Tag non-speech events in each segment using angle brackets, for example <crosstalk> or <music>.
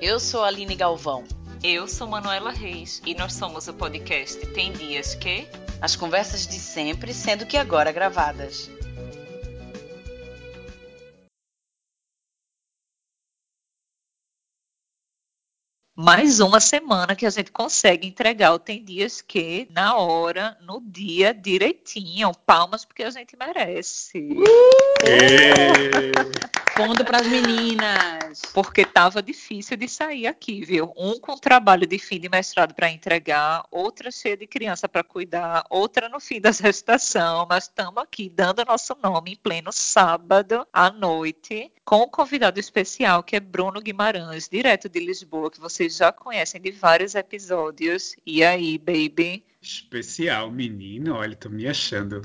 Eu sou a Aline Galvão. Eu sou Manuela Reis e nós somos o podcast Tem Dias Que. As conversas de sempre, sendo que agora gravadas. mais uma semana que a gente consegue entregar. Tem dias que, na hora, no dia, direitinho. Palmas porque a gente merece. Ponto para as meninas. Porque tava difícil de sair aqui, viu? Um com trabalho de fim de mestrado para entregar, outra cheia de criança para cuidar, outra no fim da <laughs> gestação. Mas estamos aqui dando nosso nome em pleno sábado à noite com um convidado especial que é Bruno Guimarães, direto de Lisboa, que vocês já conhecem de vários episódios. E aí, baby? Especial, menino, olha, tô me achando.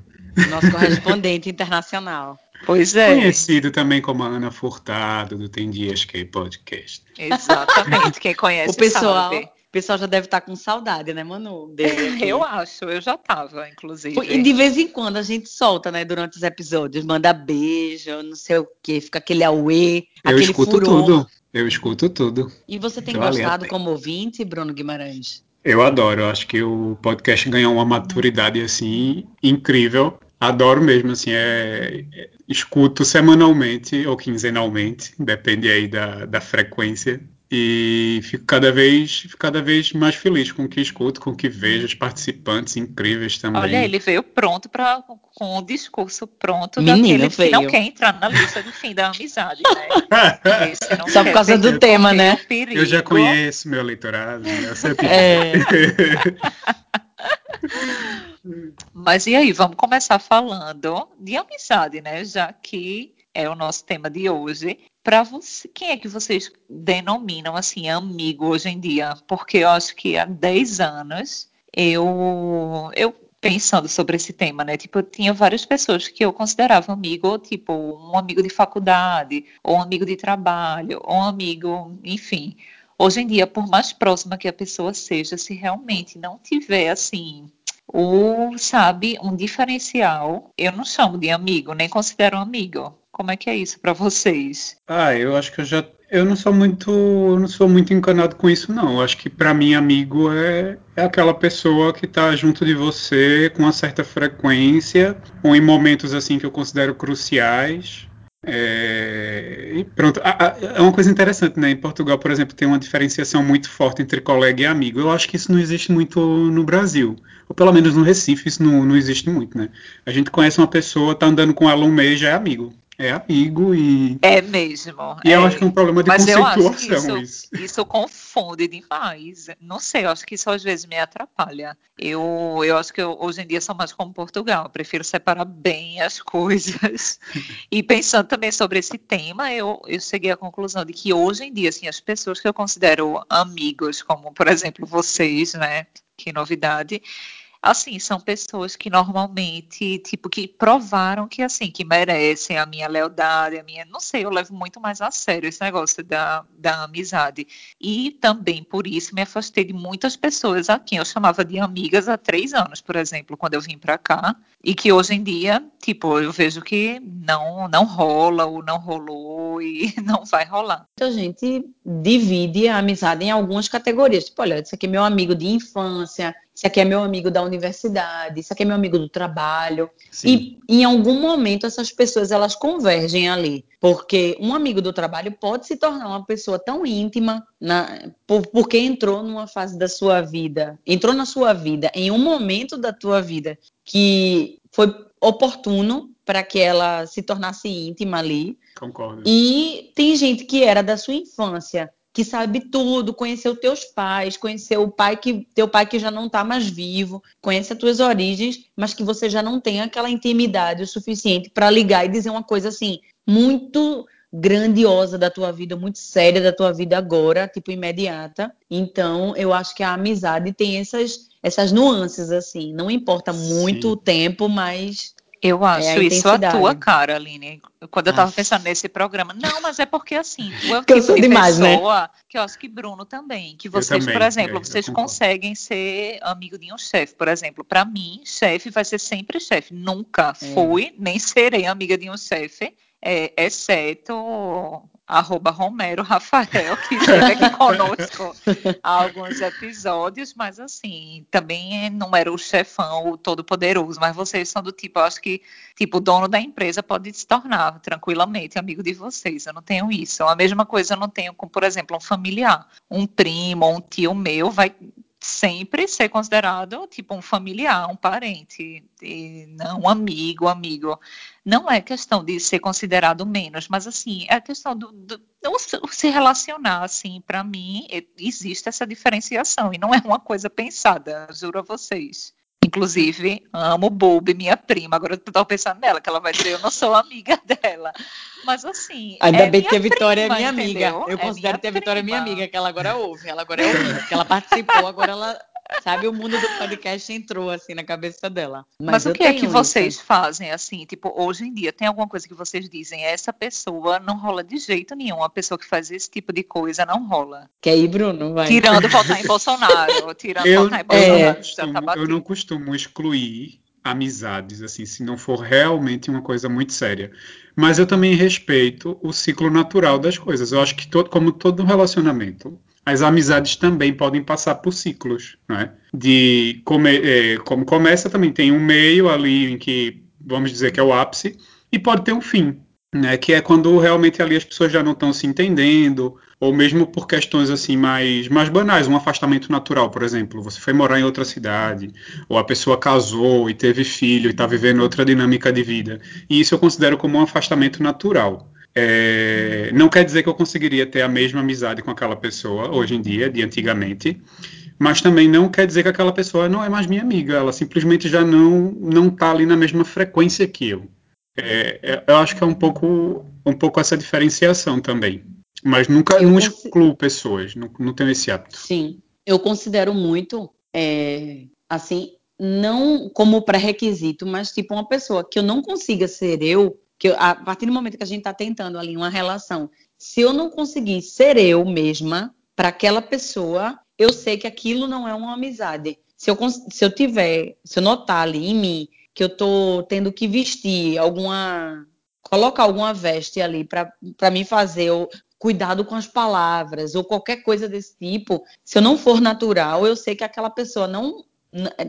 Nosso <laughs> correspondente internacional. Pois é. Conhecido também como Ana Furtado, do Tem Dias Que Podcast. Exatamente, quem conhece o pessoal, sabe. O pessoal já deve estar com saudade, né, Manu? <laughs> eu acho, eu já tava, inclusive. E de vez em quando a gente solta, né, durante os episódios, manda beijo, não sei o quê, fica aquele auê, eu aquele escuto furor. tudo, eu escuto tudo. E você tem Então, gostado como ouvinte, Bruno Guimarães? Eu adoro, eu acho que o podcast ganhou uma maturidade assim incrível. Adoro mesmo, assim, é, é- escuto semanalmente ou quinzenalmente, depende aí da, da frequência. E fico cada vez, fico cada vez mais feliz com o que escuto, com o que vejo, os participantes incríveis também. Olha, ele veio pronto para com o discurso pronto Menino daquele que não veio. quer entrar na lista do fim da amizade, né? <laughs> Só por causa do tema, né? perigo. Eu já conheço meu eleitorado, né? eu sempre É. <laughs> <laughs> Mas e aí, vamos começar falando de amizade, né? Já que é o nosso tema de hoje. Para você, quem é que vocês denominam assim amigo hoje em dia? Porque eu acho que há 10 anos eu eu pensando sobre esse tema, né? Tipo, eu tinha várias pessoas que eu considerava amigo, tipo, um amigo de faculdade, ou um amigo de trabalho, ou um amigo, enfim. Hoje em dia, por mais próxima que a pessoa seja, se realmente não tiver assim o, sabe, um diferencial, eu não chamo de amigo, nem considero amigo. Como é que é isso para vocês? Ah, eu acho que eu já. Eu não sou muito. Não sou muito encanado com isso, não. Eu acho que para mim, amigo é, é aquela pessoa que tá junto de você com uma certa frequência, ou em momentos assim que eu considero cruciais. É, e pronto. É uma coisa interessante, né? Em Portugal, por exemplo, tem uma diferenciação muito forte entre colega e amigo. Eu acho que isso não existe muito no Brasil. Ou pelo menos no Recife, isso não, não existe muito, né? A gente conhece uma pessoa, tá andando com ela um mês, já é amigo. É amigo e. É mesmo. E é. eu acho que é um problema de Mas eu acho que conceituação isso, isso. isso confunde demais. Não sei, eu acho que isso às vezes me atrapalha. Eu, eu acho que eu, hoje em dia sou mais como Portugal. Eu prefiro separar bem as <laughs> coisas. E pensando também sobre esse tema, eu, eu cheguei à conclusão de que hoje em dia, assim, as pessoas que eu considero amigos, como por exemplo vocês, né? Que novidade. Assim, são pessoas que normalmente, tipo, que provaram que, assim, que merecem a minha lealdade, a minha, não sei, eu levo muito mais a sério esse negócio da, da amizade. E também, por isso, me afastei de muitas pessoas a quem eu chamava de amigas há três anos, por exemplo, quando eu vim para cá, e que hoje em dia, tipo, eu vejo que não, não rola, ou não rolou, e <laughs> não vai rolar. Muita gente divide a amizade em algumas categorias. Tipo, olha, esse aqui é meu amigo de infância, esse aqui é meu amigo da universidade, esse aqui é meu amigo do trabalho. Sim. E em algum momento essas pessoas elas convergem ali, porque um amigo do trabalho pode se tornar uma pessoa tão íntima na, por- porque entrou numa fase da sua vida, entrou na sua vida em um momento da tua vida que foi oportuno para que ela se tornasse íntima ali. Concordo. E tem gente que era da sua infância, que sabe tudo, conheceu teus pais, conheceu o pai que teu pai que já não está mais vivo, conhece as tuas origens, mas que você já não tem aquela intimidade o suficiente para ligar e dizer uma coisa assim muito grandiosa da tua vida, muito séria da tua vida agora, tipo imediata. Então, eu acho que a amizade tem essas essas nuances assim, não importa muito Sim. o tempo, mas Eu acho a isso a tua cara, Aline. Quando eu tava pensando nesse programa. Não, mas é porque assim, tu é o <laughs> Que eu tipo sou de demais, né? pessoa que eu acho que Bruno também. Que vocês, também, por exemplo, é, vocês conseguem ser amigo de um chefe, por exemplo. Para mim, chefe vai ser sempre chefe. Nunca É. fui, nem serei amiga de um chefe. é, exceto arroba Romero Rafael, que esteve aqui conosco há alguns episódios, mas assim, também não era o chefão, o todo-poderoso, mas vocês são do tipo, acho que, tipo, o dono da empresa pode se tornar tranquilamente amigo de vocês, eu não tenho isso. A mesma coisa eu não tenho com, por exemplo, um familiar, um primo, um tio meu vai sempre ser considerado tipo um familiar, um parente, não um amigo, amigo. Não é questão de ser considerado menos, mas assim, é questão do, do, do se relacionar, assim, para mim, existe essa diferenciação, e não é uma coisa pensada, juro a vocês. Inclusive, amo Bob, minha prima. Agora eu tô pensando nela, que ela vai dizer, eu não sou amiga <laughs> dela. Mas assim. Ainda é bem que a Vitória prima, é minha amiga. entendeu? Eu É considero que a Vitória é minha prima. amiga, que ela agora ouve. Ela agora é ouvinte, que ela participou, agora ela. Sabe, o mundo do podcast entrou assim na cabeça dela. Mas, Mas, o que é que vocês isso. fazem assim? Tipo, hoje em dia tem alguma coisa que vocês dizem, essa pessoa não rola de jeito nenhum, a pessoa que faz esse tipo de coisa não rola. Quer ir, Bruno? Vai. Tirando <laughs> votar em Bolsonaro, tirando Eu, votar em Bolsonaro, não já tá costumo, eu não costumo excluir amizades, assim, se não for realmente uma coisa muito séria. Mas eu também respeito o ciclo natural das coisas. Eu acho que todo, como todo relacionamento, as amizades também podem passar por ciclos, é? De come, é, como começa também tem um meio ali em que vamos dizer que é o ápice e pode ter um fim, né? Que é quando realmente ali as pessoas já não estão se entendendo ou mesmo por questões assim mais mais banais, um afastamento natural, por exemplo, você foi morar em outra cidade ou a pessoa casou e teve filho e está vivendo outra dinâmica de vida. E isso eu considero como um afastamento natural. É, não quer dizer que eu conseguiria ter a mesma amizade com aquela pessoa hoje em dia, de antigamente, mas também não quer dizer que aquela pessoa não é mais minha amiga, ela simplesmente já não não está ali na mesma frequência que eu. É, é, eu acho que é um pouco um pouco essa diferenciação também, mas nunca Eu não consi- excluo pessoas, não, não tenho esse hábito. Sim, eu considero muito, é, assim, não como pré-requisito, mas tipo uma pessoa que eu não consiga ser eu, que eu- a partir do momento que a gente está tentando ali uma relação, se eu não conseguir ser eu mesma para aquela pessoa, eu sei que aquilo não é uma amizade. Se eu, se eu tiver, se eu notar ali em mim que eu tô tendo que vestir alguma, colocar alguma veste ali para me fazer eu cuidado com as palavras ou qualquer coisa desse tipo, se eu não for natural, eu sei que aquela pessoa não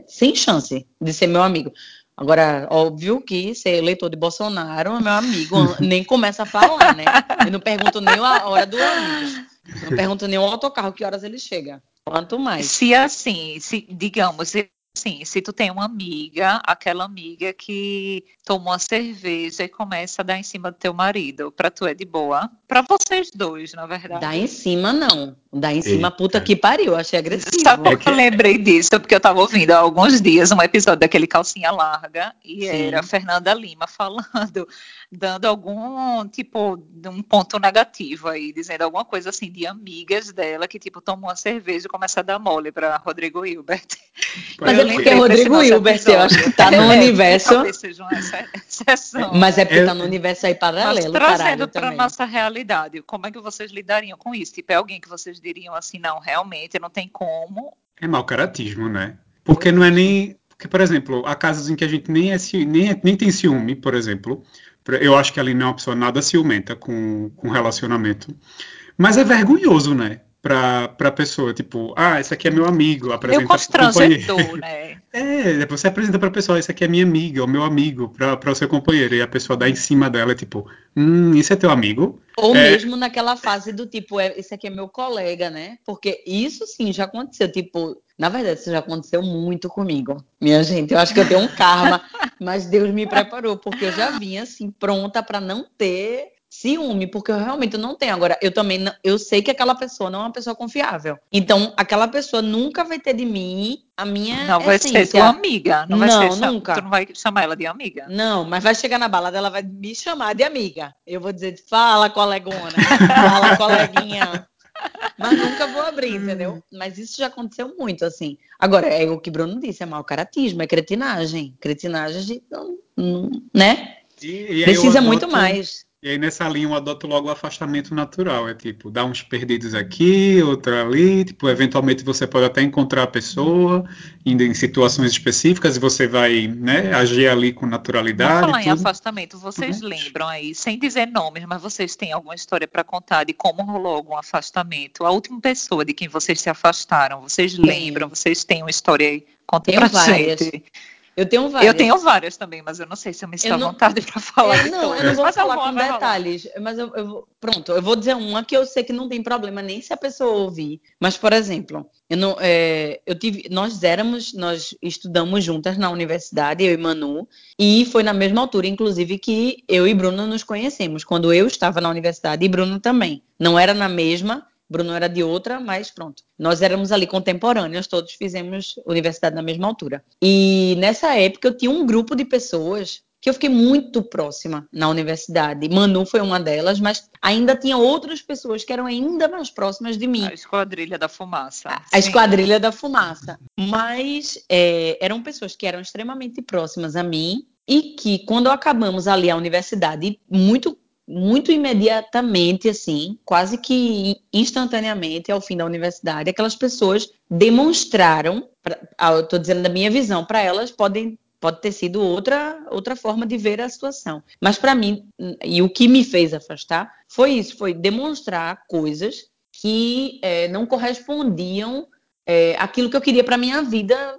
sem chance de ser meu amigo. Agora, óbvio que ser eleitor de Bolsonaro, meu amigo, <laughs> nem começa a falar, né? Eu não pergunto nem a hora do ônibus. Eu não pergunto nem o autocarro, que horas ele chega. Quanto mais. Se assim, se, digamos, se- assim, se tu tem uma amiga, aquela amiga que toma uma cerveja e começa a dar em cima do teu marido, pra tu é de boa? Pra vocês dois, na verdade. Dá em cima, não. Dá em cima, Eita. puta que pariu. Achei agressivo. Sabe É que eu lembrei disso? Porque eu tava ouvindo há alguns dias um episódio daquele Calcinha Larga e Sim. era a Fernanda Lima falando, <laughs> dando algum, tipo, de um ponto negativo aí, dizendo alguma coisa assim de amigas dela que, tipo, tomam uma cerveja e começa a dar mole pra Rodrigo Hilbert. Mas Eu é porque lembrei desse Rodrigo Hilbert, eu acho que tá no <laughs> É, universo. Talvez seja uma exce- exceção. Mas é porque Eu- tá no universo aí Mas paralelo, trazendo caralho, para também. nossa realidade, como é que vocês lidariam com isso? Tipo, é alguém que vocês diriam assim, não, realmente não tem como. É mau caratismo, né? Porque não é nem. Porque, por exemplo, há casos em que a gente nem, é, nem, é- nem tem ciúme, por exemplo. Eu acho que ali não é uma pessoa nada ciumenta com, com relacionamento. Mas é vergonhoso, né? Pra, pra pessoa, tipo, ah, esse aqui é meu amigo, Meio apresenta pro companheiro. constrangedor, né? <laughs> É, você apresenta pra pessoa, esse aqui é minha amiga, o meu amigo, pra, pra o seu companheiro. E a pessoa dá em cima dela, tipo, hum, isso é teu amigo? Ou É. mesmo naquela fase do tipo, é, esse aqui é meu colega, né? Porque isso sim já aconteceu. Tipo, na verdade, isso já aconteceu muito comigo. Minha gente, eu acho que eu tenho um karma, <laughs> mas Deus me preparou, porque eu já vinha assim, pronta para não ter ciúme, porque eu realmente não tenho. Agora, eu também não- eu sei que aquela pessoa não é uma pessoa confiável. Então, aquela pessoa nunca vai ter de mim a minha Não vai essência. ser tua amiga. Não, vai Não, ser, cha- nunca. Tu não vai chamar ela de amiga. Não, mas vai chegar na balada, ela vai me chamar de amiga. Eu vou dizer, fala, colegona, fala, <laughs> coleguinha. Mas nunca vou abrir, entendeu? Mas isso já aconteceu muito, assim. Agora, é o que Bruno disse, é mau caratismo, é cretinagem. Cretinagem, a gente não, não- né? E, e Precisa muito adoto- mais. E aí nessa linha eu adoto logo o afastamento natural. É tipo, dar uns perdidos aqui, outro ali. Tipo, eventualmente você pode até encontrar a pessoa indo em situações específicas e você vai né, agir ali com naturalidade. Falar em afastamento, vocês uhum. lembram aí, sem dizer nomes, mas vocês têm alguma história para contar de como rolou algum afastamento? A última pessoa de quem vocês se afastaram, vocês lembram? Vocês têm uma história aí? Conta pra várias. gente. Eu tenho várias. Eu tenho várias também, mas eu não sei se eu me estou à vontade para falar. É, não, eu não vou mas falar com detalhes. Mas eu, eu, pronto, eu vou dizer uma que eu sei que não tem problema nem se a pessoa ouvir. Mas, por exemplo, eu não, é, eu tive, nós éramos, nós estudamos juntas na universidade, eu e Manu, e foi na mesma altura, inclusive, que eu e Bruno nos conhecemos, quando eu estava na universidade e Bruno também. Não era na mesma, Bruno era de outra, mas pronto. Nós éramos ali contemporâneos, todos fizemos universidade na mesma altura. E nessa época eu tinha um grupo de pessoas que eu fiquei muito próxima na universidade. Manu foi uma delas, mas ainda tinha outras pessoas que eram ainda mais próximas de mim. A Esquadrilha da Fumaça. A, a Esquadrilha da Fumaça. Mas é, eram pessoas que eram extremamente próximas a mim e que, quando acabamos ali a universidade, muito muito imediatamente, assim, quase que instantaneamente ao fim da universidade, aquelas pessoas demonstraram, pra, ah, eu estou dizendo da minha visão, para elas podem pode ter sido outra outra forma de ver a situação, mas para mim e o que me fez afastar foi isso, foi demonstrar coisas que é, não correspondiam é, àquilo que eu queria para minha vida,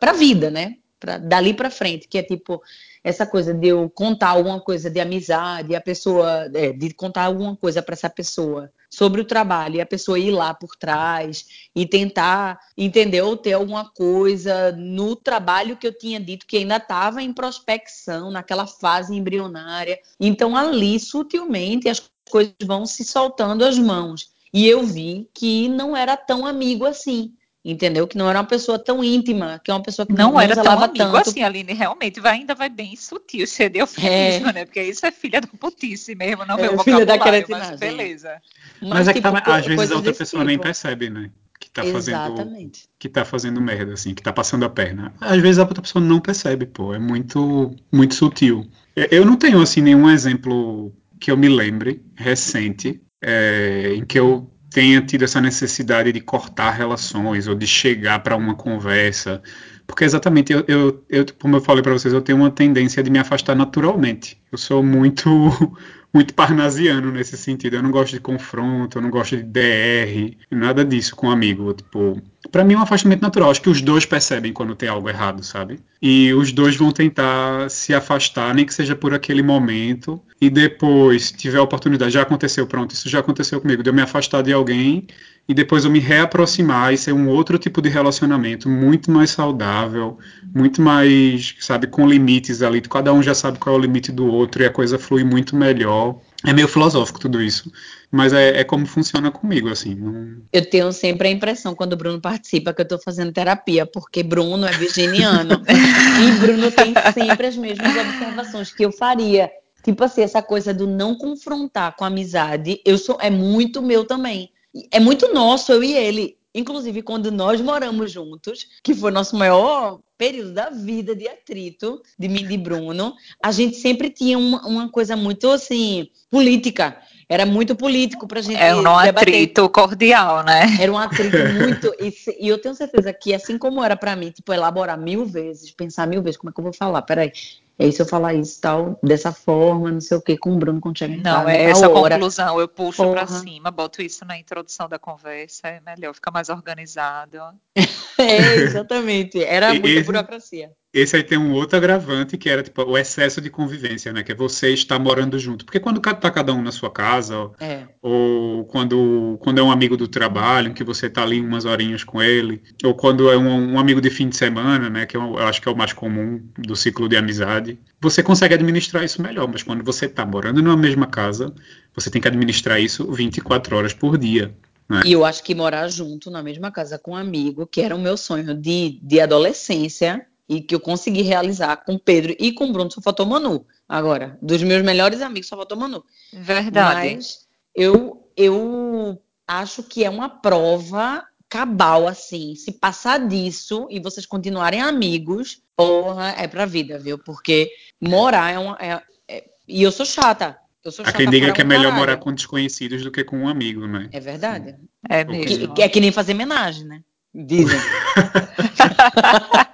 para a vida, né? Pra, dali para frente, que é tipo essa coisa de eu contar alguma coisa de amizade, a pessoa, é, de contar alguma coisa para essa pessoa sobre o trabalho e a pessoa ir lá por trás e tentar entender ou ter alguma coisa no trabalho que eu tinha dito que ainda estava em prospecção, naquela fase embrionária. Então, ali, sutilmente, as coisas vão se soltando as mãos. E eu vi que não era tão amigo assim entendeu? Que não era uma pessoa tão íntima, que é uma pessoa que não, não era tão amigo tanto. assim, Aline, realmente vai, ainda vai bem sutil <laughs> ser de eufemismo, é. né? Porque isso é filha da putice mesmo, não é, meu filha da mas beleza. Mas, mas é que tipo, tá, às vezes a outra pessoa tipo. nem percebe, né? Que tá fazendo que tá fazendo merda assim, que tá passando a perna. Às vezes a outra pessoa não percebe, pô, é muito muito sutil. Eu não tenho assim nenhum exemplo que eu me lembre recente é, em que eu tenha tido essa necessidade de cortar relações ou de chegar para uma conversa. Porque exatamente, eu, eu, eu como eu falei para vocês, eu tenho uma tendência de me afastar naturalmente. Eu sou muito <laughs> muito parnasiano nesse sentido. Eu não gosto de confronto, eu não gosto de DR, nada disso com um amigo. Tipo, para mim é um afastamento natural. Acho que os dois percebem quando tem algo errado, sabe? E os dois vão tentar se afastar, nem que seja por aquele momento. E depois, tiver a oportunidade, já aconteceu, pronto, isso já aconteceu comigo, de eu me afastar de alguém e depois eu me reaproximar e ser um outro tipo de relacionamento muito mais saudável, muito mais, sabe, com limites ali. Cada um já sabe qual é o limite do outro e a coisa flui muito melhor. É meio filosófico tudo isso, mas é, é como funciona comigo, assim. Não... Eu tenho sempre a impressão, quando o Bruno participa, que eu estou fazendo terapia, porque Bruno é virginiano <laughs> e Bruno tem sempre as mesmas observações que eu faria. Tipo assim, essa coisa do não confrontar com a amizade, eu sou, é muito meu também é muito nosso, eu e ele. Inclusive, quando nós moramos juntos, que foi nosso maior período da vida de atrito, de mim e de Bruno, a gente sempre tinha uma, uma coisa muito, assim, política. Era muito político pra gente Era um debater. atrito cordial, né? Era um atrito <laughs> muito... E, e eu tenho certeza que, assim como era para mim, tipo, elaborar mil vezes, pensar mil vezes, como é que eu vou falar? Peraí, aí, se eu falar isso tal, dessa forma, não sei o que, com o Bruno quando chega em Não, é essa hora. conclusão, eu puxo para cima, boto isso na introdução da conversa, é melhor, fica mais organizado. <laughs> é, exatamente. Era muita esse, burocracia. Esse aí tem um outro agravante que era tipo o excesso de convivência, né? Que é você estar morando junto. Porque quando tá cada um na sua casa, é. ou quando, quando é um amigo do trabalho, que você tá ali umas horinhas com ele, ou quando é um, um amigo de fim de semana, né? Que eu, eu acho que é o mais comum do ciclo de amizade, você consegue administrar isso melhor. Mas quando você tá morando numa mesma casa, você tem que administrar isso 24 horas por dia. Né? E eu acho que morar junto na mesma casa com um amigo, que era o meu sonho de, de adolescência, e que eu consegui realizar com Pedro e com Bruno, só faltou Manu. Agora, dos meus melhores amigos, só faltou Manu. Verdade. Mas eu, eu acho que é uma prova cabal, assim. Se passar disso e vocês continuarem amigos, porra, é pra vida, viu? Porque morar é uma. É, é, e eu sou chata. Eu sou Há quem diga que é melhor caralho. morar com desconhecidos do que com um amigo, né? É verdade. É Ok. Que- mesmo. que é que nem fazer homenagem, né? Dizem. <laughs>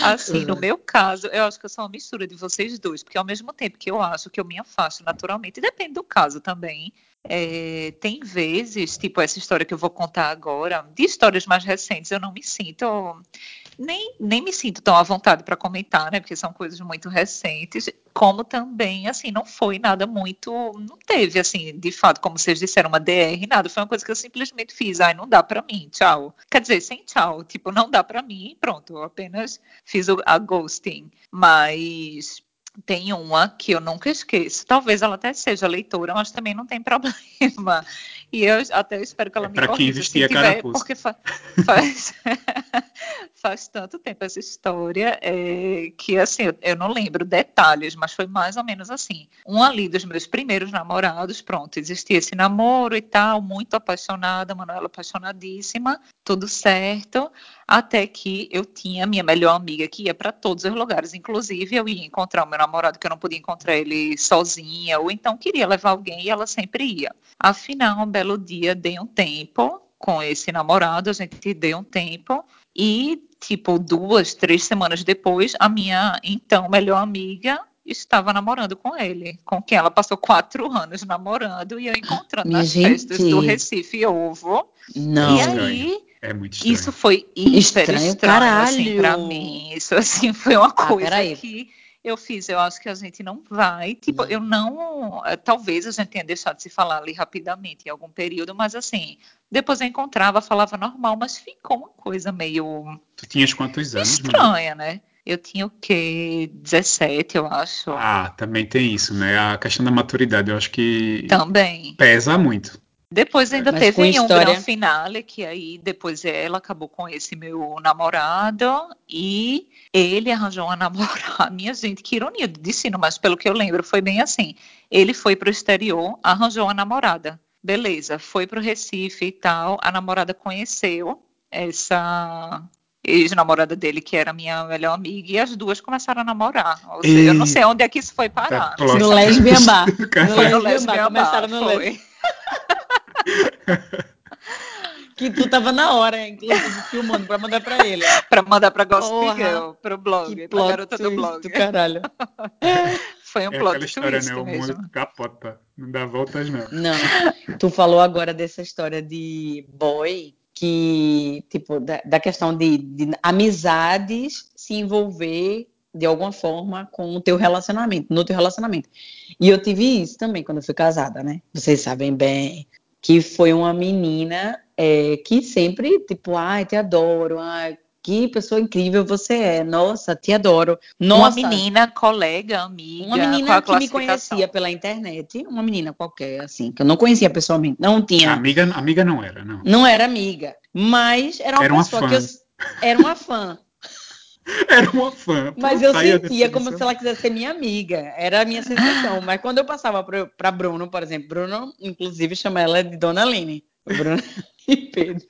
Assim, no meu caso, eu acho que eu sou uma mistura de vocês dois, porque ao mesmo tempo que eu acho que eu me afasto naturalmente, e depende do caso também. é, tem vezes, tipo essa história que eu vou contar agora, de histórias mais recentes, eu não me sinto, nem, nem me sinto tão à vontade para comentar, né? Porque são coisas muito recentes, como também, assim, não foi nada muito, não teve, assim, de fato, como vocês disseram, uma DR, nada, foi uma coisa que eu simplesmente fiz, ai, não dá para mim, tchau. Quer dizer, sem tchau, tipo, não dá para mim, pronto, eu apenas fiz a ghosting, mas tem uma que eu nunca esqueço. Talvez ela até seja leitora, mas também não tem <laughs> problema. E eu até espero que ela É me pra quem corrija se vestia tiver, carapuça. porque fa- faz, <laughs> faz tanto tempo essa história é, que assim eu, eu não lembro detalhes, mas foi mais ou menos assim. Um ali dos meus primeiros namorados, pronto, existia esse namoro e tal, muito apaixonada, Manuela apaixonadíssima, tudo certo. Até que eu tinha minha melhor amiga que ia para todos os lugares, inclusive eu ia encontrar o meu namorado, que eu não podia encontrar ele sozinha, ou então queria levar alguém e ela sempre ia. Afinal, um belo dia, dei um tempo com esse namorado, a gente deu um tempo, e, tipo, duas, três semanas depois, a minha então melhor amiga estava namorando com ele, com quem ela passou quatro anos namorando e eu encontrando Minha nas festas do gente. Recife Ovo. Não. e Estranho. aí, É muito estranho. isso foi hiper Estranho, estranho, assim, pra caralho. mim. Isso, assim, foi uma Ah, coisa peraí. que eu fiz. Eu acho que a gente não vai. Tipo, Não. eu não. eh, Talvez a gente tenha deixado de se falar ali rapidamente em algum período, mas assim, depois eu encontrava, falava normal, mas ficou uma coisa meio Tu tinhas quantos anos, estranha, né? Eu tinha o quê? 17, eu acho. Ah, também tem isso, né? A questão da maturidade, eu acho que Também. pesa muito. Depois ainda Mas teve um história- grande finale, que aí depois ela acabou com esse meu namorado e ele arranjou uma <laughs> namorada. Minha gente, que ironia do destino, mas pelo que eu lembro foi bem assim. Ele foi pro exterior, arranjou uma namorada. Beleza, foi pro Recife e tal. A namorada conheceu essa ex-namorada dele, que era minha melhor amiga, e as duas começaram a namorar. Ou seja, eu não sei onde é que isso foi parar. Tá No Lesbian Bar. <laughs> No Caralho. Foi no Lesbian Bar. Começaram no foi. Lesbian. <laughs> Que tu tava na hora, inclusive, filmando pra mandar pra ele. Pra mandar pra Gossip Porra, Girl, pro blog, Que pra garota do blog. do caralho. <laughs> Foi um É plot aquela história, twist né? O mesmo. mundo capota. Não dá voltas, não. Não, tu falou agora dessa história de boy, que, tipo, da, da questão de, de amizades se envolver de alguma forma com o teu relacionamento, no teu relacionamento. E eu tive isso também quando eu fui casada, né? Vocês sabem bem que foi uma menina é, que sempre, tipo, ai, te adoro, ai, que pessoa incrível você é, nossa, te adoro. Uma Nossa, menina, colega, amiga. uma qual menina a que me conhecia pela internet, uma menina qualquer, assim, que eu não conhecia pessoalmente, não tinha, Amiga, amiga não era, não. não era amiga, mas era uma Era uma pessoa fã. que eu era uma fã, <laughs> Era uma fã. mas eu sentia como se ela quisesse ser minha amiga, era a minha sensação. Mas quando eu passava para Bruno, por exemplo, Bruno, inclusive, chama ela de Dona Aline, Bruno <laughs> e Pedro.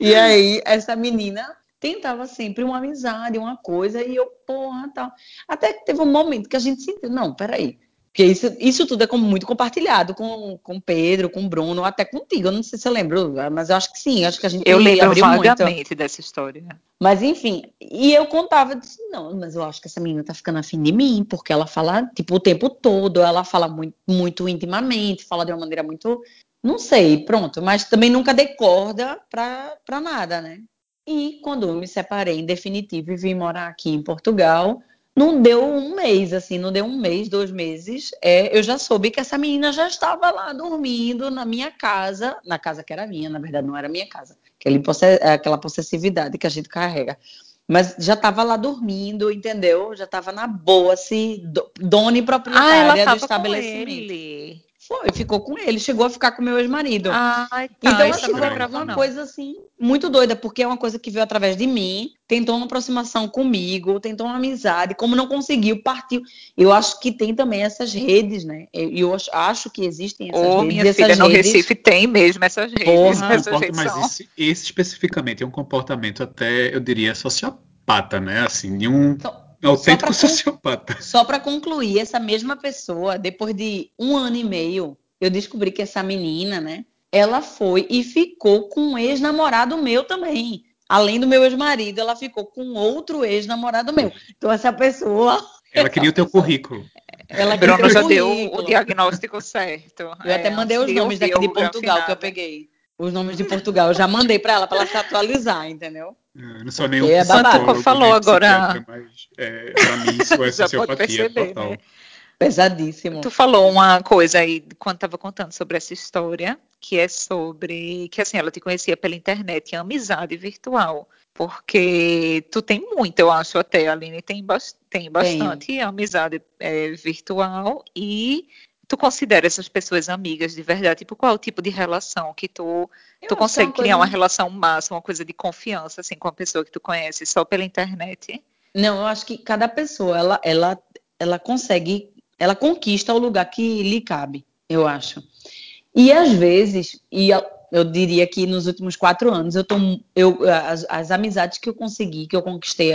E aí, essa menina tentava sempre uma amizade, uma coisa, e eu, porra, tal. Até que teve um momento que a gente sentiu, não, peraí. Porque isso, isso tudo é como muito compartilhado com, com Pedro, com Bruno, até contigo. Eu não sei se eu lembro, mas eu acho que sim, acho que a gente Eu lembro abriu muito. vagamente dessa história. Mas enfim, e eu contava, disse, não, mas eu acho que essa menina tá ficando afim de mim, porque ela fala, tipo, o tempo todo, ela fala muito, muito intimamente, fala de uma maneira muito, não sei, pronto, mas também nunca dei corda pra, pra nada, né? E quando eu me separei em definitivo e vim morar aqui em Portugal, não deu um mês, assim, não deu um mês, dois meses, é, eu já soube que essa menina já estava lá dormindo na minha casa, na casa que era minha, na verdade não era minha casa, aquela possessividade que a gente carrega. Mas já estava lá dormindo, entendeu? Já estava na boa, assim, do- dona e Ah, proprietária ela do estabelecimento. Foi, ficou com ele, chegou a ficar com meu ex-marido. Ai, tá, Então, isso assim, não foi lembrava, uma não. coisa assim, muito doida, porque é uma coisa que veio através de mim, tentou uma aproximação comigo, tentou uma amizade, como não conseguiu, partiu. Eu acho que tem também essas redes, né? Eu, eu acho- que existem essas Ô, redes. minha e essas filha, no redes, Recife tem mesmo essas redes. Porra. essas Comporta- redes mas são- esse, esse especificamente é um comportamento até, eu diria, sociopata, né? Assim, de um Então, Autêntico <laughs> só sociopata. Só para concluir, essa mesma pessoa, depois de um ano e meio, eu descobri que essa menina, né? Ela foi e ficou com um ex-namorado meu também. Além do meu ex-marido, ela ficou com outro ex-namorado meu. Então, essa pessoa. <laughs> Ela queria o teu currículo. Ela Bruno já deu o diagnóstico certo. Eu é, até mandei os nomes daqui de Portugal que eu peguei. Os nomes de Portugal. Eu já mandei para ela, para ela se atualizar, entendeu? Eu não sou nenhum é psicólogo, falou agora. Mas, é, para mim, isso é <laughs> sociopatia total. Né? Pesadíssimo. Tu falou uma coisa aí quando estava contando sobre essa história, que é sobre que assim ela te conhecia pela internet, amizade virtual, porque tu tem muito, eu acho até a Aline tem, tem bastante Tenho. amizade é, virtual e tu considera essas pessoas amigas de verdade? Tipo, qual é o tipo de relação que tu, tu consegue criar uma relação máxima, uma coisa de confiança, assim, com a pessoa que tu conhece só pela internet? Não, eu acho que cada pessoa, ela, ela, ela consegue ela conquista o lugar que lhe cabe, eu acho. E às vezes, e eu diria que nos últimos quatro anos, eu tô, eu, as, as amizades que eu consegui, que eu conquistei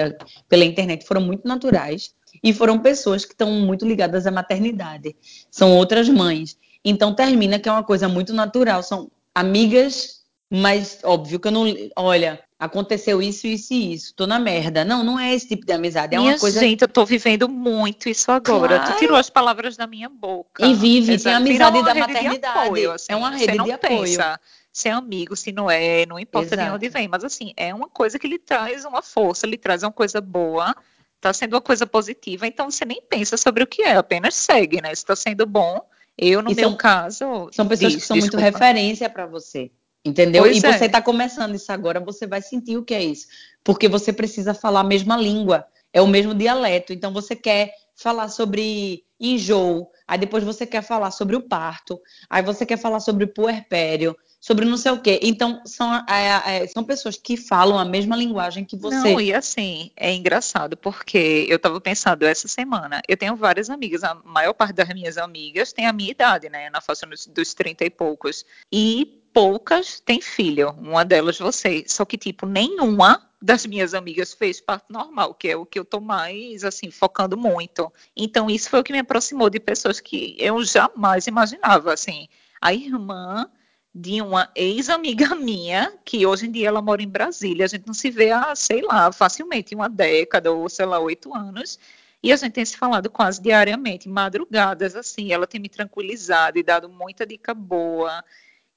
pela internet, foram muito naturais e foram pessoas que estão muito ligadas à maternidade. São outras mães. Então termina que é uma coisa muito natural. São amigas, mas óbvio que eu não. Olha, aconteceu isso, isso e isso, tô na merda. Não, não é esse tipo de amizade, é minha uma coisa... gente, eu tô vivendo muito isso agora. Claro. Tu tirou as palavras da minha boca. E vive, tem a amizade da maternidade. Apoio, assim, é uma rede de apoio. Pensa se é amigo, se não é, não importa Exato. de onde vem, mas assim, é uma coisa que lhe traz uma força, lhe traz uma coisa boa, tá sendo uma coisa positiva, então você nem pensa sobre o que é, apenas segue, né? Se tá sendo bom, eu no e meu são, caso... São pessoas diz, que são desculpa. muito referência para você. Entendeu? Pois e é. você está começando isso agora, você vai sentir o que é isso. Porque você precisa falar a mesma língua, é o mesmo dialeto. Então você quer falar sobre enjoo, aí depois você quer falar sobre o parto, aí você quer falar sobre o puerpério, sobre não sei o quê. Então, são, é, é, são pessoas que falam a mesma linguagem que você. Não, e assim, é engraçado, porque eu estava pensando essa semana, eu tenho várias amigas, a maior parte das minhas amigas tem a minha idade, né, na faixa dos, dos 30 e poucos. E poucas têm filho, uma delas você. Só que, tipo, nenhuma das minhas amigas fez parto normal, que é o que eu tô mais, assim, focando muito. Então, isso foi o que me aproximou de pessoas que eu jamais imaginava, assim. A irmã de uma ex-amiga <laughs> minha, que hoje em dia ela mora em Brasília, a gente não se vê há, sei lá, facilmente uma década ou, sei lá, oito anos, e a gente tem se falado quase diariamente, madrugadas, assim, ela tem me tranquilizado e dado muita dica boa,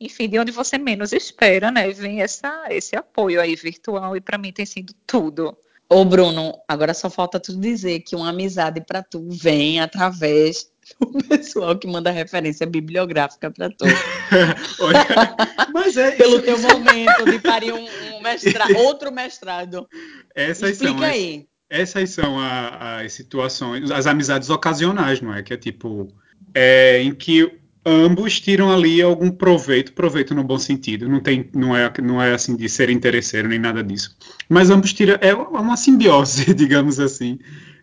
enfim, de onde você menos espera, né? Vem essa, esse apoio aí virtual e para mim tem sido tudo. Ô Bruno, agora só falta tu dizer que uma amizade para tu vem através <laughs> do pessoal que manda referência bibliográfica para tu. <laughs> Mas é Pelo teu momento de parir um, um mestrado, <laughs> outro mestrado. Essas Explica são aí. As, essas são as situações, as amizades ocasionais, não é? Que é tipo, é, em que ambos tiram ali algum proveito, proveito no bom sentido, não tem, não é, não é assim de ser interesseiro nem nada disso, mas ambos tiram, é uma simbiose, digamos assim,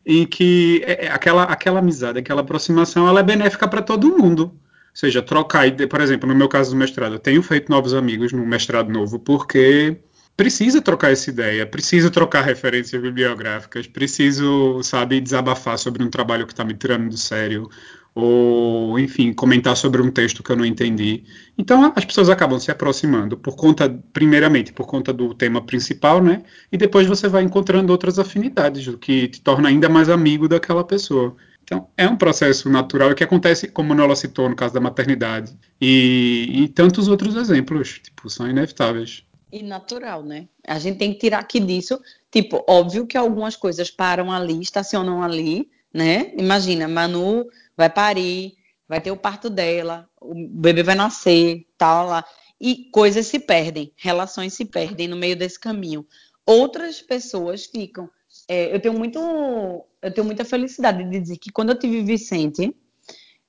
em que é, é, aquela, aquela amizade, aquela aproximação, ela é benéfica para todo mundo, ou seja, trocar, por exemplo, no meu caso do mestrado, eu tenho feito novos amigos no mestrado novo, porque precisa trocar essa ideia, preciso trocar referências bibliográficas, preciso, sabe, desabafar sobre um trabalho que está me tirando do sério, ou, enfim, comentar sobre um texto que eu não entendi. Então, as pessoas acabam se aproximando por conta, primeiramente, por conta do tema principal, né? E depois você vai encontrando outras afinidades, o que te torna ainda mais amigo daquela pessoa. Então, é um processo natural que acontece, como Nola citou, no caso da maternidade, e, e tantos outros exemplos, tipo, são inevitáveis. E natural, né? A gente tem que tirar aqui disso, tipo, óbvio que algumas coisas param ali, estacionam ali, né? Imagina, Manu vai parir, vai ter o parto dela, o bebê vai nascer, tal lá. E coisas se perdem, relações se perdem no meio desse caminho. Outras pessoas ficam. É, eu tenho muito, eu tenho muita felicidade de dizer que quando eu tive Vicente,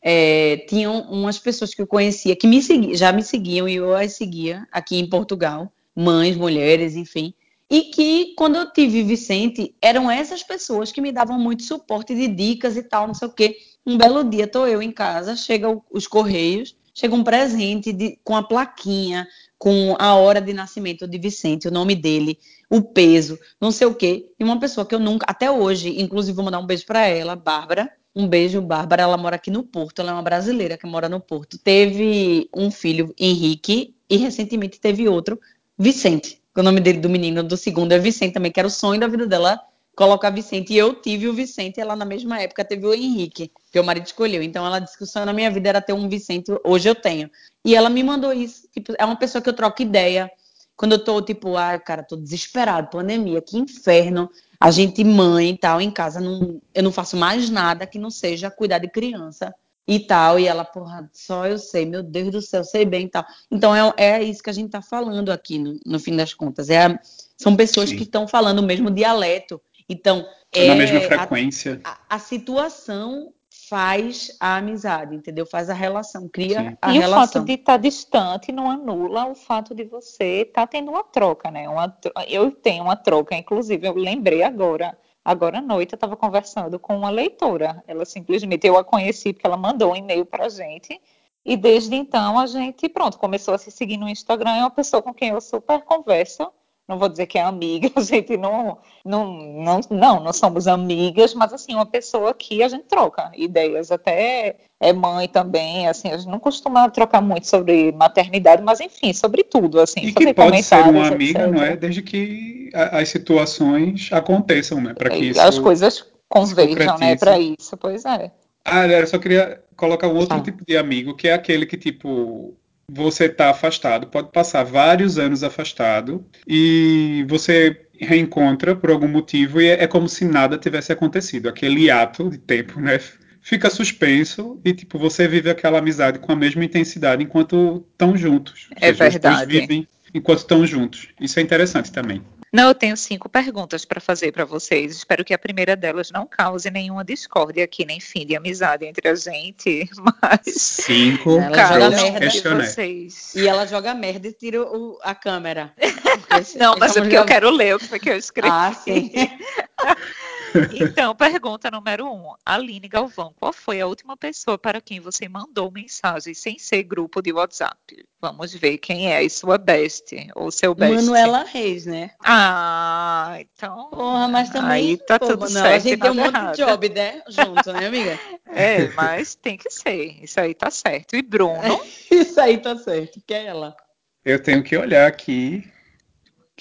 é, tinham umas pessoas que eu conhecia que me segui, já me seguiam e eu as seguia aqui em Portugal, mães, mulheres, enfim. E que quando eu tive Vicente, eram essas pessoas que me davam muito suporte de dicas e tal, não sei o quê. Um belo dia, tô eu em casa, chega os correios, chega um presente de, com a plaquinha, com a hora de nascimento de Vicente, o nome dele, o peso, não sei o quê. E uma pessoa que eu nunca, até hoje, inclusive vou mandar um beijo para ela, Bárbara. Um beijo, Bárbara. Ela mora aqui no Porto, ela é uma brasileira que mora no Porto. Teve um filho, Henrique, e recentemente teve outro, Vicente. O nome dele do menino do segundo é Vicente também, que era o sonho da vida dela colocar Vicente. E eu tive o Vicente, ela na mesma época teve o Henrique, que o marido escolheu. Então ela disse que o sonho na minha vida era ter um Vicente, hoje eu tenho. E ela me mandou isso. Tipo, é uma pessoa que eu troco ideia. Quando eu tô, tipo, ah, cara, tô desesperado, pandemia, que inferno. A gente, mãe e tal, em casa, não, eu não faço mais nada que não seja cuidar de criança e tal. E ela, porra, só eu sei, meu Deus do céu, sei bem e tal. Então é, é isso que a gente tá falando aqui, no, no fim das contas. É, são pessoas Sim. que estão falando o mesmo dialeto então, é, na mesma frequência. A, a, a, situação faz a amizade, entendeu? Faz a relação, cria Sim. a e relação. E o fato de estar tá distante não anula o fato de você estar tá tendo uma troca, né? Uma, eu tenho uma troca, inclusive, eu lembrei agora. Agora à noite eu estava conversando com uma leitora. Ela simplesmente, eu a conheci porque ela mandou um e-mail para a gente. E desde então a gente, pronto, começou a se seguir no Instagram. É uma pessoa com quem eu super converso não vou dizer que é amiga, <laughs> a gente não, não, não, não, não somos amigas, mas assim, uma pessoa que a gente troca ideias, até é mãe também, assim, a gente não costuma trocar muito sobre maternidade, mas enfim, sobre tudo, assim. E que pode ser uma amiga, etc. não é? Desde que as situações aconteçam, né? Para que isso As coisas converjam, né? Para isso, pois é. Ah, eu só queria colocar um outro ah. tipo de amigo, que é aquele que, tipo, você está afastado, pode passar vários anos afastado e você reencontra por algum motivo e é, é como se nada tivesse acontecido. Aquele ato de tempo, né? Fica suspenso e tipo você vive aquela amizade com a mesma intensidade enquanto estão juntos. É seja, verdade. Os dois vivem enquanto estão juntos. Isso é interessante também. Não, eu tenho cinco perguntas para fazer para vocês. Espero que a primeira delas não cause nenhuma discórdia aqui, nem fim de amizade entre a gente. <laughs> Mas cinco ela joga merda de vocês. E ela joga merda e tira o, a câmera. <laughs> não, mas é porque eu quero ler o que foi que eu escrevi. Ah, sim. <laughs> Então, pergunta número um. Aline Galvão, qual foi a última pessoa para quem você mandou mensagem sem ser grupo de WhatsApp? Vamos ver quem é a sua best ou seu best. Manuela Reis, né? Ah, então. Porra, mas também. Aí tá pô, tudo certo. A gente tem um monte de job, né? Junto, né, amiga? <laughs> É, mas tem que ser. Isso aí tá certo. E Bruno? <laughs> Isso aí tá certo, que é ela. Eu tenho que olhar aqui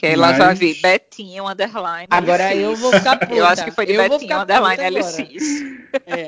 que ela Mas... já vi Betinho, underline. Agora eu vou ficar puta. Eu acho que foi de eu Betinho, underline LX. É.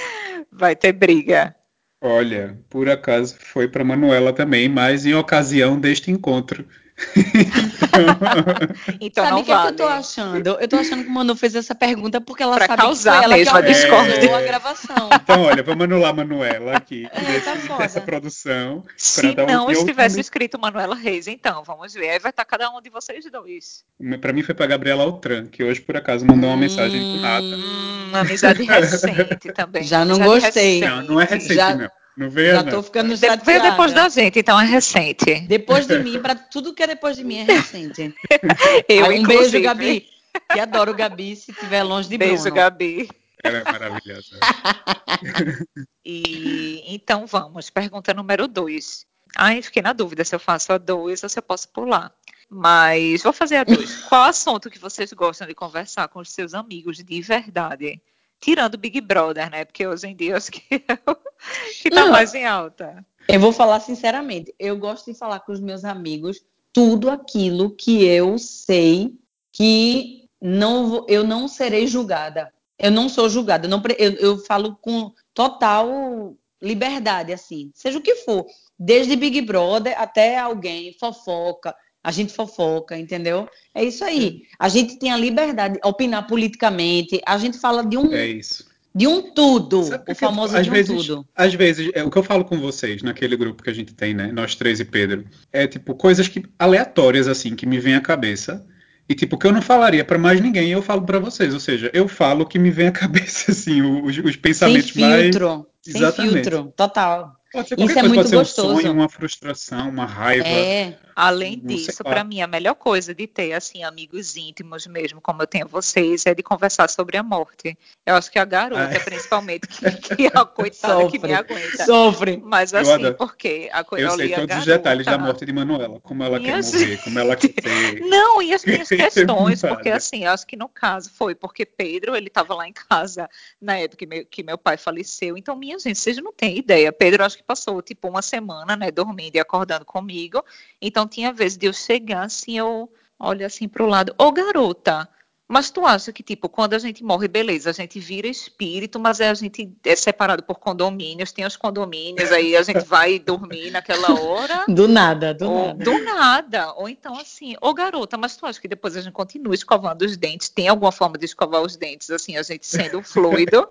<laughs> Vai ter briga. Olha, por acaso foi para Manuela também, mas em ocasião deste encontro. <laughs> então sabe o que, vale. é que eu tô achando? Eu tô achando que o Manu fez essa pergunta porque ela pra sabe causar que foi ela mesmo que a discórdia. a gravação. <laughs> Então, olha, vamos anular Manuela aqui é, tá dessa produção. Se não um estivesse outro... escrito Manuela Reis, então, vamos ver. Aí vai estar cada um de vocês dois. Para mim foi para Gabriela Altran, que hoje por acaso mandou uma mensagem do nada. Hum, amizade <laughs> recente também. Já não gostei. Não, não é recente Já... não. Não veio, Já tô ficando chateada. Veio depois da gente, então é recente. Depois de mim, para tudo que é depois de mim é recente. <laughs> Eu, Aí, um inclusive. beijo, Gabi. Que adoro Gabi se estiver longe de beijo, Bruno. Beijo, Gabi. Ela é maravilhosa. <laughs> e então vamos, pergunta número dois. Ai, fiquei na dúvida se eu faço a dois ou se eu posso pular. Mas vou fazer a dois. Qual assunto que vocês gostam de conversar com os seus amigos de verdade? Tirando Big Brother, né? Porque hoje em dia acho que o <laughs> que tá Não, mais em alta. Eu vou falar sinceramente, eu gosto de falar com os meus amigos tudo aquilo que eu sei que não eu não serei julgada. Eu não sou julgada, eu, não, eu, eu falo com total liberdade, assim, seja o que for, desde Big Brother até alguém fofoca, a gente fofoca, entendeu? É isso aí. A gente tem a liberdade de opinar politicamente, a gente fala de um. É isso. De um tudo, o famoso às de um vezes, tudo. Às vezes, é o que eu falo com vocês naquele grupo que a gente tem, né? Nós três e Pedro. É tipo coisas que aleatórias assim que me vêm à cabeça e tipo que eu não falaria para mais ninguém, eu falo para vocês. Ou seja, eu falo o que me vem à <laughs> cabeça assim, os, os pensamentos sem filtro, mais sem Exatamente. filtro, total. Isso é muito gostoso. Um sonho, uma frustração, uma raiva. É. Além disso, para mim, a melhor coisa de ter assim amigos íntimos mesmo, como eu tenho vocês, é de conversar sobre a morte. Eu acho que a garota, é. principalmente, que, que é a <laughs> coitada Sofre. que me aguenta. Sofre. Mas assim, porque a coisa Eu sei todos garota, os detalhes da morte de Manuela, como ela quer morrer, <laughs> como ela quer. Não, e as minhas <laughs> questões, porque assim, eu acho que no caso foi porque Pedro, ele estava lá em casa na época que meu, que meu pai faleceu. Então, minha gente, vocês não têm ideia. Pedro, acho que passou tipo uma semana, né, dormindo e acordando comigo. Então, tinha vezes de eu chegar assim, eu olho assim para o lado, ô garota, mas tu acha que, tipo, quando a gente morre, beleza, a gente vira espírito, mas a gente é separado por condomínios, tem os condomínios, aí a gente vai dormir naquela hora. <laughs> Do nada, do ou, nada. Do nada. Ou então, assim, ô garota, mas tu acha que depois a gente continua escovando os dentes? Tem alguma forma de escovar os dentes, assim, a gente sendo <laughs> fluido?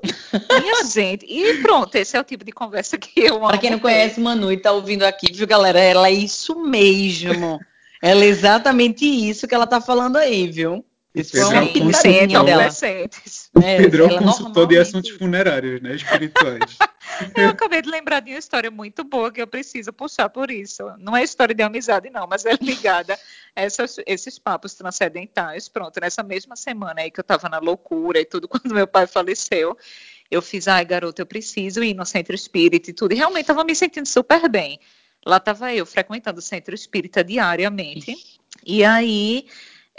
Minha gente. E pronto, esse é o tipo de conversa que eu amo. Pra quem não conhece Manu e tá ouvindo aqui, viu, galera? Ela é isso mesmo. Ela é exatamente isso que ela tá falando aí, viu? Isso foi dela. O Pedro é o consultor de assuntos funerários, né? Espirituais. <laughs> eu acabei de lembrar de uma história muito boa que eu preciso puxar por isso. Não é história de amizade, não, mas é ligada a essas, esses papos transcendentais. Pronto, nessa mesma semana aí que eu estava na loucura e tudo, <laughs> quando meu pai faleceu, eu fiz, ai, garota, eu preciso ir no centro espírita e tudo. E realmente estava me sentindo super bem. Lá estava eu frequentando o centro espírita diariamente. E aí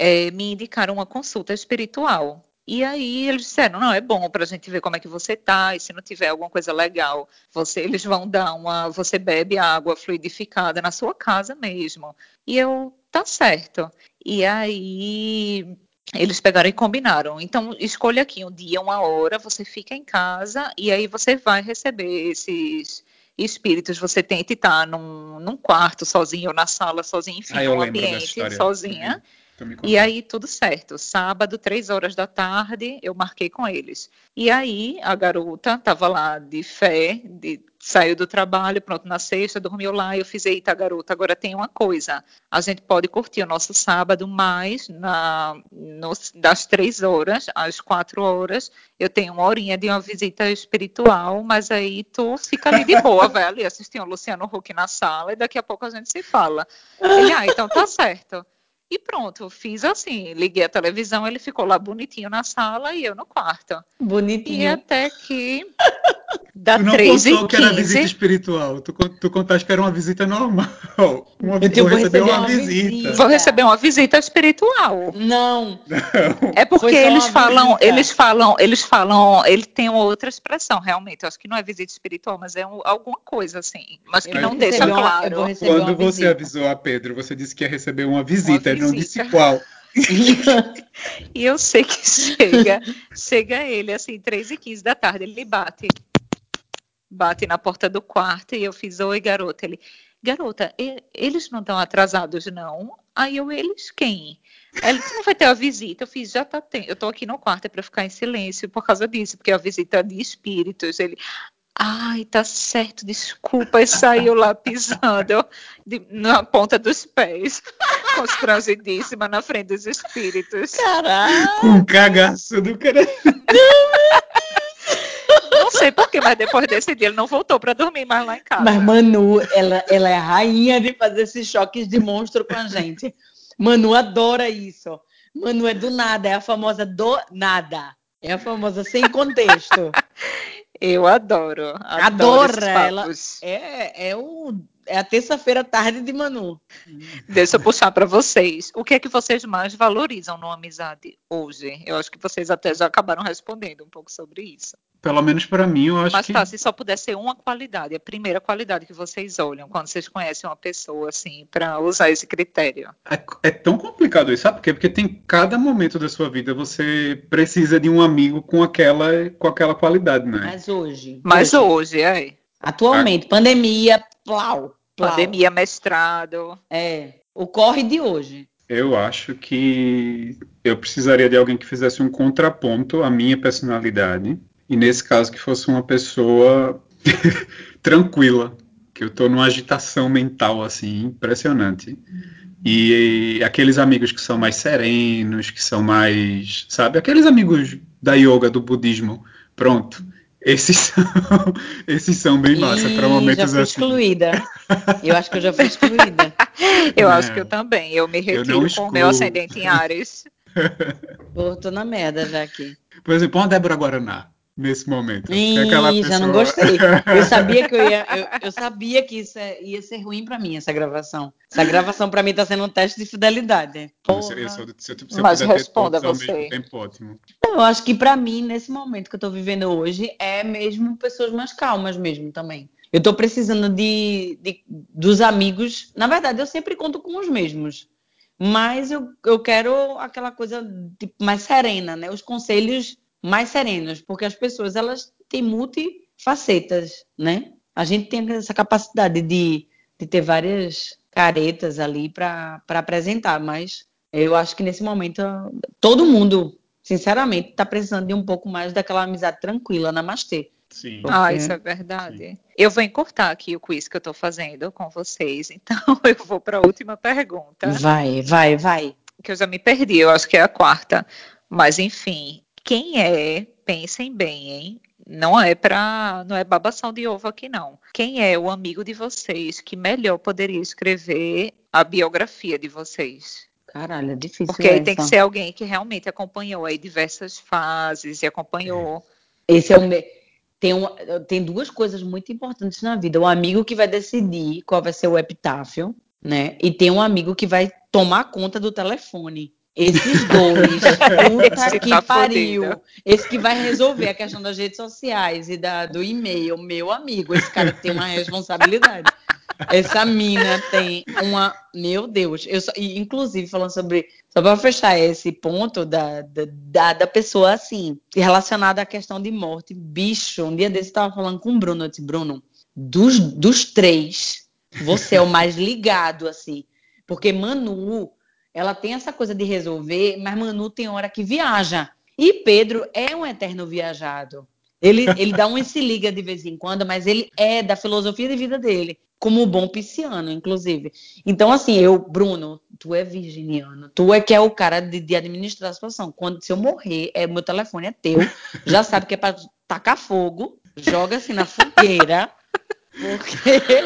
é, me indicaram uma consulta espiritual. E aí eles disseram, não, é bom para a gente ver como é que você tá, e se não tiver alguma coisa legal, você, eles vão dar uma, você bebe água fluidificada na sua casa mesmo. E eu, tá certo. E aí eles pegaram e combinaram. Então, escolha aqui um dia, uma hora, você fica em casa e aí você vai receber esses espíritos. Você tenta estar num, num quarto sozinho ou na sala sozinho, enfim, ah, num ambiente sozinha. Uhum. E aí, tudo certo. Sábado, três horas da tarde, eu marquei com eles. E aí, a garota estava lá de fé, de, saiu do trabalho, pronto, na sexta, dormiu lá. Eu fiz, eita, garota, agora tem uma coisa. A gente pode curtir o nosso sábado, mas na, no, das três horas às quatro horas, eu tenho uma horinha de uma visita espiritual, mas aí tu fica ali de boa, velho, e assistir o Luciano Huck na sala, e daqui a pouco a gente se fala. Ele, ah, então tá certo. E pronto, fiz assim, liguei a televisão, ele ficou lá bonitinho na sala e eu no quarto. Bonitinho. E até que <laughs> da tu não 3 contou que era visita espiritual, tu, tu contaste que era uma visita normal. <laughs> Uma, eu vou receber uma, uma visita. visita. Vou receber uma visita espiritual. Não. não. É porque eles falam, visita. eles falam, eles falam, ele tem outra expressão, realmente. Eu acho que não é visita espiritual, mas é um, alguma coisa assim. Mas que eu não deixa uma, claro. Quando você visita. avisou a Pedro, você disse que ia receber uma visita, uma ele não disse qual. <laughs> e eu sei que chega, chega ele assim, 3 e 15 da tarde, ele bate bate na porta do quarto e eu fiz, oi, garota. Ele, garota, eles não estão atrasados, não? Aí eu, eles quem? Aí ele, não vai ter a visita? Eu fiz, já tá tendo. Eu tô aqui no quarto é para ficar em silêncio por causa disso, porque é a visita de espíritos. Ele, ai, tá certo, desculpa. E saiu lá pisando de, na ponta dos pés, <laughs> constrangidíssima na frente dos espíritos. Caralho! Com um cagaço do cara. Não sei porquê, mas depois desse dia ele não voltou para dormir mais lá em casa. Mas Manu, ela, ela é a rainha de fazer esses choques de monstro com a gente. Manu adora isso. Manu é do nada, é a famosa do nada. É a famosa sem contexto. Eu adoro. Adora. Ela é, é, o, é a terça-feira tarde de Manu. Deixa eu puxar para vocês. O que é que vocês mais valorizam numa amizade hoje? Eu acho que vocês até já acabaram respondendo um pouco sobre isso. Pelo menos para mim, eu acho Mas que. Mas tá, se só puder ser uma qualidade, a primeira qualidade que vocês olham quando vocês conhecem uma pessoa, assim, para usar esse critério. É, é, tão complicado isso, sabe por quê? Porque tem cada momento da sua vida você precisa de um amigo com aquela, com aquela qualidade, né? Mas hoje. Mas hoje, hoje é. Atualmente, pandemia, plau, plau. Pandemia, mestrado. É. O corre de hoje. Eu acho que eu precisaria de alguém que fizesse um contraponto à minha personalidade e nesse caso que fosse uma pessoa <laughs> tranquila, que eu estou numa agitação mental assim impressionante. E, e aqueles amigos que são mais serenos, que são mais, sabe, aqueles amigos da yoga, do budismo, pronto. Esses <laughs> são, esses são bem massa para momentos já fui assim. excluída. Eu acho que eu já fui excluída. <laughs> Eu Não, acho que eu também. Eu me eu retiro não com o meu ascendente em Ares. Pô, tô na merda já aqui. Por exemplo, uma Débora Guaraná, nesse momento. Ih, É aquela já não pessoa- gostei. Eu sabia que eu ia, eu, <laughs> eu sabia que isso é- ia ser ruim pra mim, essa gravação. Essa gravação pra mim tá sendo um teste de fidelidade. Eu sou- Porra. eu sou- se eu, se eu Mas responda você. mesmo tempo, ótimo. Não, eu acho que pra mim, nesse momento que eu tô vivendo hoje, é mesmo pessoas mais calmas mesmo também. Eu tô precisando de, de- dos amigos. Na verdade, eu sempre conto com os mesmos. Mas eu, eu quero aquela coisa tipo, mais serena, né? Os conselhos mais serenos, porque as pessoas elas têm multifacetas, né? A gente tem essa capacidade de, de ter várias caretas ali para apresentar, mas eu acho que nesse momento todo mundo, sinceramente, está precisando de um pouco mais daquela amizade tranquila, namastê. Sim. Ah, Ok. isso é verdade. Eu vou encurtar aqui o quiz que eu tô fazendo com vocês. <laughs> Então, eu vou para a última pergunta. Vai, vai, vai. que eu já me perdi, eu acho que é a quarta. Mas enfim, quem é, pensem bem, hein? Não é para, não é babação de ovo aqui não. Quem é o amigo de vocês que melhor poderia escrever a biografia de vocês? Caralho, é difícil. Porque aí tem que ser alguém que realmente acompanhou aí diversas fases e acompanhou. Esse é o tem, um, tem duas coisas muito importantes na vida. O amigo que vai decidir qual vai ser o epitáfio, né? E tem um amigo que vai tomar conta do telefone. Esses dois, <laughs> puta Esse que tá pariu. fodido. Esse que vai resolver a questão das redes sociais e da, do e-mail, meu amigo. Esse cara tem uma responsabilidade. Essa mina tem uma. Meu Deus. Eu só- e, inclusive, falando sobre. Só para fechar esse ponto da, da, da, da pessoa assim, relacionada à questão de morte. Bicho, um dia desse eu estava falando com o Bruno. Eu disse, Bruno, dos, dos três, você é o mais ligado, assim. Porque Manu, ela tem essa coisa de resolver, mas Manu tem hora que viaja. E Pedro é um eterno viajado. Ele, <laughs> ele dá um se liga de vez em quando, mas ele é da filosofia de vida dele, como bom pisciano, inclusive. Então, assim, eu, Bruno, tu é virginiano, tu é que é o cara de, de administrar a situação. Quando se eu morrer, é meu telefone é teu, já sabe que é para tacar fogo, joga assim na fogueira, <laughs> porque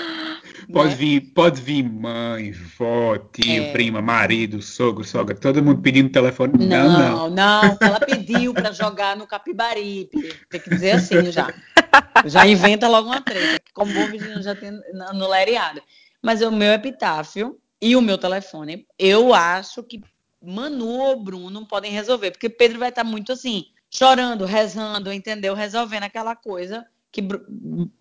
Pode né? vir, pode vir mãe, vó, tio, É. prima, marido, sogro, sogra, todo mundo pedindo telefone. Não, não. Não, não, ela pediu para jogar no Capibaribe. Tem que dizer assim já. Já inventa logo uma treta, que como bom virginiano já tem no lereado. Mas o meu epitáfio e o meu telefone, eu acho que Manu ou Bruno podem resolver, porque Pedro vai estar muito assim, chorando, rezando, entendeu? Resolvendo aquela coisa que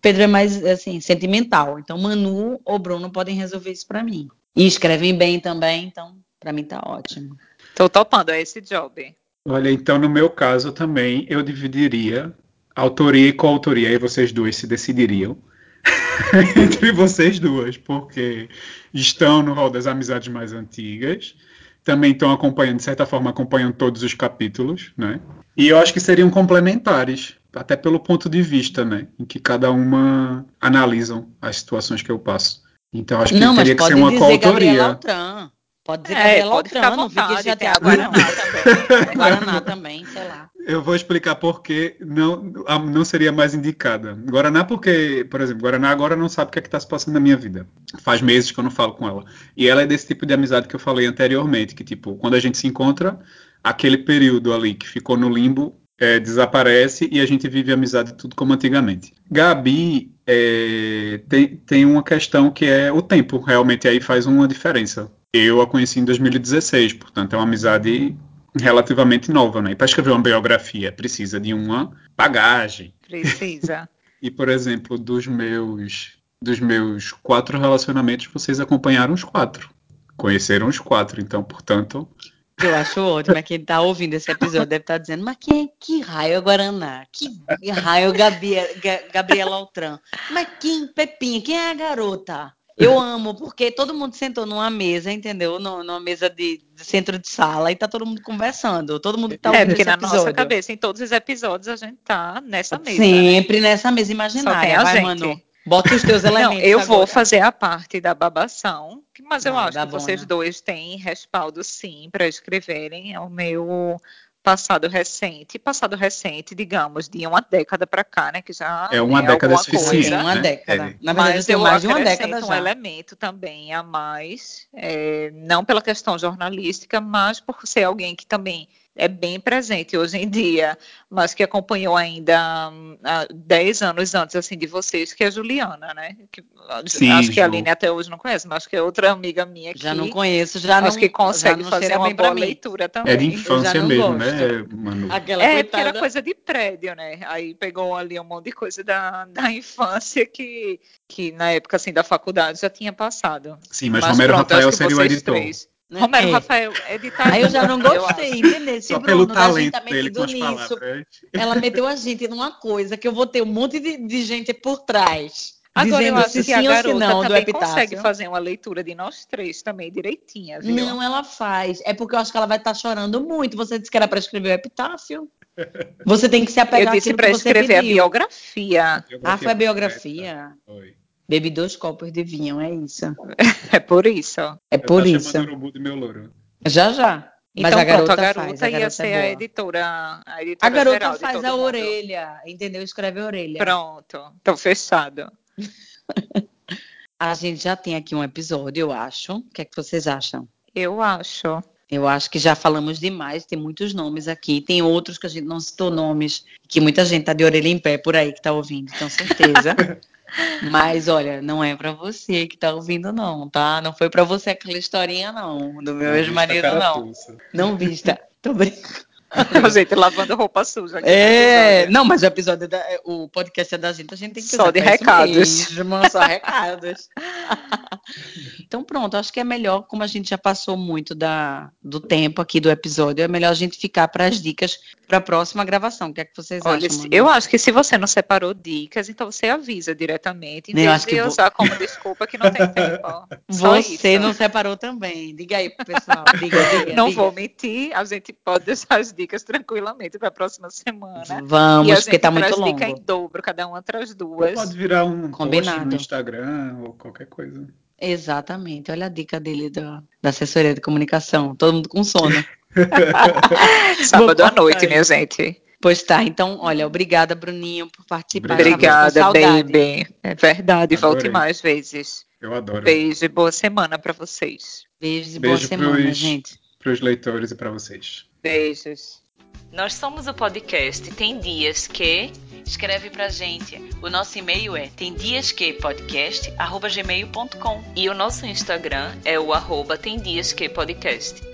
Pedro é mais assim, sentimental. Então Manu ou Bruno podem resolver isso para mim. E escrevem bem também, então para mim tá ótimo. Tô topando é esse job. Olha, então no meu caso também eu dividiria autoria e coautoria, aí vocês duas se decidiriam <laughs> entre vocês duas, porque estão no rol das amizades mais antigas, também estão acompanhando, de certa forma, acompanham todos os capítulos, né? E eu acho que seriam complementares, até pelo ponto de vista, né? Em que cada uma analisam as situações que eu passo. Então acho que Não, teria que ser uma coautoria. Pode dizer É, Gabriela pode Altran, não fique vontade, tem a chateado, Guaraná também. Guaraná também, sei lá. Eu vou explicar por que não, não seria mais indicada. Guaraná, porque, por exemplo, Guaraná agora não sabe o que é está se passando na minha vida. Faz meses que eu não falo com ela. E ela é desse tipo de amizade que eu falei anteriormente, que, tipo, quando a gente se encontra, aquele período ali que ficou no limbo é, desaparece e a gente vive a amizade tudo como antigamente. Gabi é, tem, tem uma questão que é o tempo, realmente aí faz uma diferença. Eu a conheci em 2016, portanto é uma amizade relativamente nova, né? E para escrever uma biografia precisa de uma bagagem. Precisa. <laughs> E, por exemplo, dos meus dos meus quatro relacionamentos, vocês acompanharam os quatro. Conheceram os quatro, então, portanto, Eu acho ótimo, é quem tá ouvindo esse episódio deve estar dizendo, mas quem, que raio é Guaraná? Que raio é Gabi- Ga- Gabriela Altran? Mas quem, Pepinha, quem é a garota? Eu amo, porque todo mundo sentou numa mesa, entendeu? Nu- Numa mesa de, de centro de sala e tá todo mundo conversando. Todo mundo tá é, ouvindo porque na episódio. nossa cabeça, em todos os episódios, a gente tá nessa mesa. né? Sempre nessa mesa Só tem imaginária. a Vai, gente. Manu. Bota os teus Não, elementos. eu vou agora. fazer a parte da babação, mas eu Vai, acho que vocês dois têm respaldo sim para escreverem. É o meu passado recente, passado recente, digamos, de uma década para cá, né, que já é uma é década suficiente, coisa, uma né? década. É. Na verdade, Mas eu eu mais de uma década um já. elemento também a mais, é, não pela questão jornalística, mas por ser alguém que também é bem presente hoje em dia, mas que acompanhou ainda hum, há 10 anos antes assim de vocês, que é a Juliana, né? Que, Sim, acho que a Ju. Aline até hoje não conhece, mas acho que é outra amiga minha que Já não conheço, já acho não, que consegue não fazer uma boa leitura também. É de infância não mesmo, gosto. né, Manu? Aquela É, porque era coitada. coisa de prédio, né? Aí pegou ali um monte de coisa da, da <laughs> infância que, que na época assim da faculdade já tinha passado. Sim, mas, Romero pronto, Rafael seria o editor. três- Romero É. Rafael, editar. Aí eu já não eu gostei, entendeu? Se Só Bruno, pelo da talento gente tá dele com metido as nisso. palavras. Ela meteu a gente numa coisa que eu vou ter um monte de, de gente por trás. Agora eu dizendo acho se que a sim ou se garota não também consegue fazer uma leitura de nós três também direitinha, viu? Não, ela faz. É porque eu acho que ela vai estar chorando muito. Você disse que era para escrever o epitáfio. Você tem que se eu apegar disse àquilo para que você escrever a pediu. biografia. Ah, foi a biografia. Foi. Bebi dois copos de vinho, é isso. É por isso. É Eu por isso. chamando o Urubu de meu louro. Já, já. Mas Então a garota, pronto, a garota faz, a ia garota ser é a editora, a editora A garota geral de faz todo a mundo. orelha, entendeu? Escreve a orelha. Pronto, então fechado. <laughs> A gente já tem aqui um episódio, eu acho. O que é que vocês acham? Eu acho. Eu acho que já falamos demais, tem muitos nomes aqui, tem outros que a gente não citou nomes, que muita gente tá de orelha em pé por aí que tá ouvindo, tenho certeza. <laughs> Mas olha, não é para você que tá ouvindo não, tá? Não foi para você aquela historinha não, do meu ex-marido não. Não vista. Tô brincando. <laughs> A gente lavando roupa suja. É, episódio. não, mas o episódio, é da, o podcast é da gente, a gente tem que Só de recados. mesmo, só <laughs> recados. <laughs> então pronto, acho que é melhor, como a gente já passou muito da, do tempo aqui do episódio, é melhor a gente ficar para as dicas para a próxima gravação. O que é que vocês Olha, acham? Manu? eu acho que se você não separou dicas, então você avisa diretamente, em vez de vou- usar como desculpa que não tem tempo. Você não separou também. Diga aí pro pessoal. Diga, diga. Não diga. vou mentir, a gente pode deixar as dicas tranquilamente para a próxima semana. e a Vamos, porque gente tá muito longo. dica em dobro, cada uma traz duas. Pode virar um post Combinado. no Instagram ou qualquer coisa. Exatamente. Olha a dica dele da, da assessoria de comunicação. Todo mundo com sono. <laughs> Sábado à noite, minha gente. Pois tá, então, olha, obrigada, Bruninho, por participar. Obrigada, baby. É verdade, volte Adorei. mais vezes. Eu adoro. Beijo e boa semana para vocês. Beijos e boa Beijo semana, pros- gente. Para os leitores e para vocês. Beijos. Nós somos o podcast Tem Dias Que. Escreve pra gente. O nosso e-mail é temdiasquepodcast.gmail.com e o nosso Instagram é o arroba Tem Dias Que Podcast.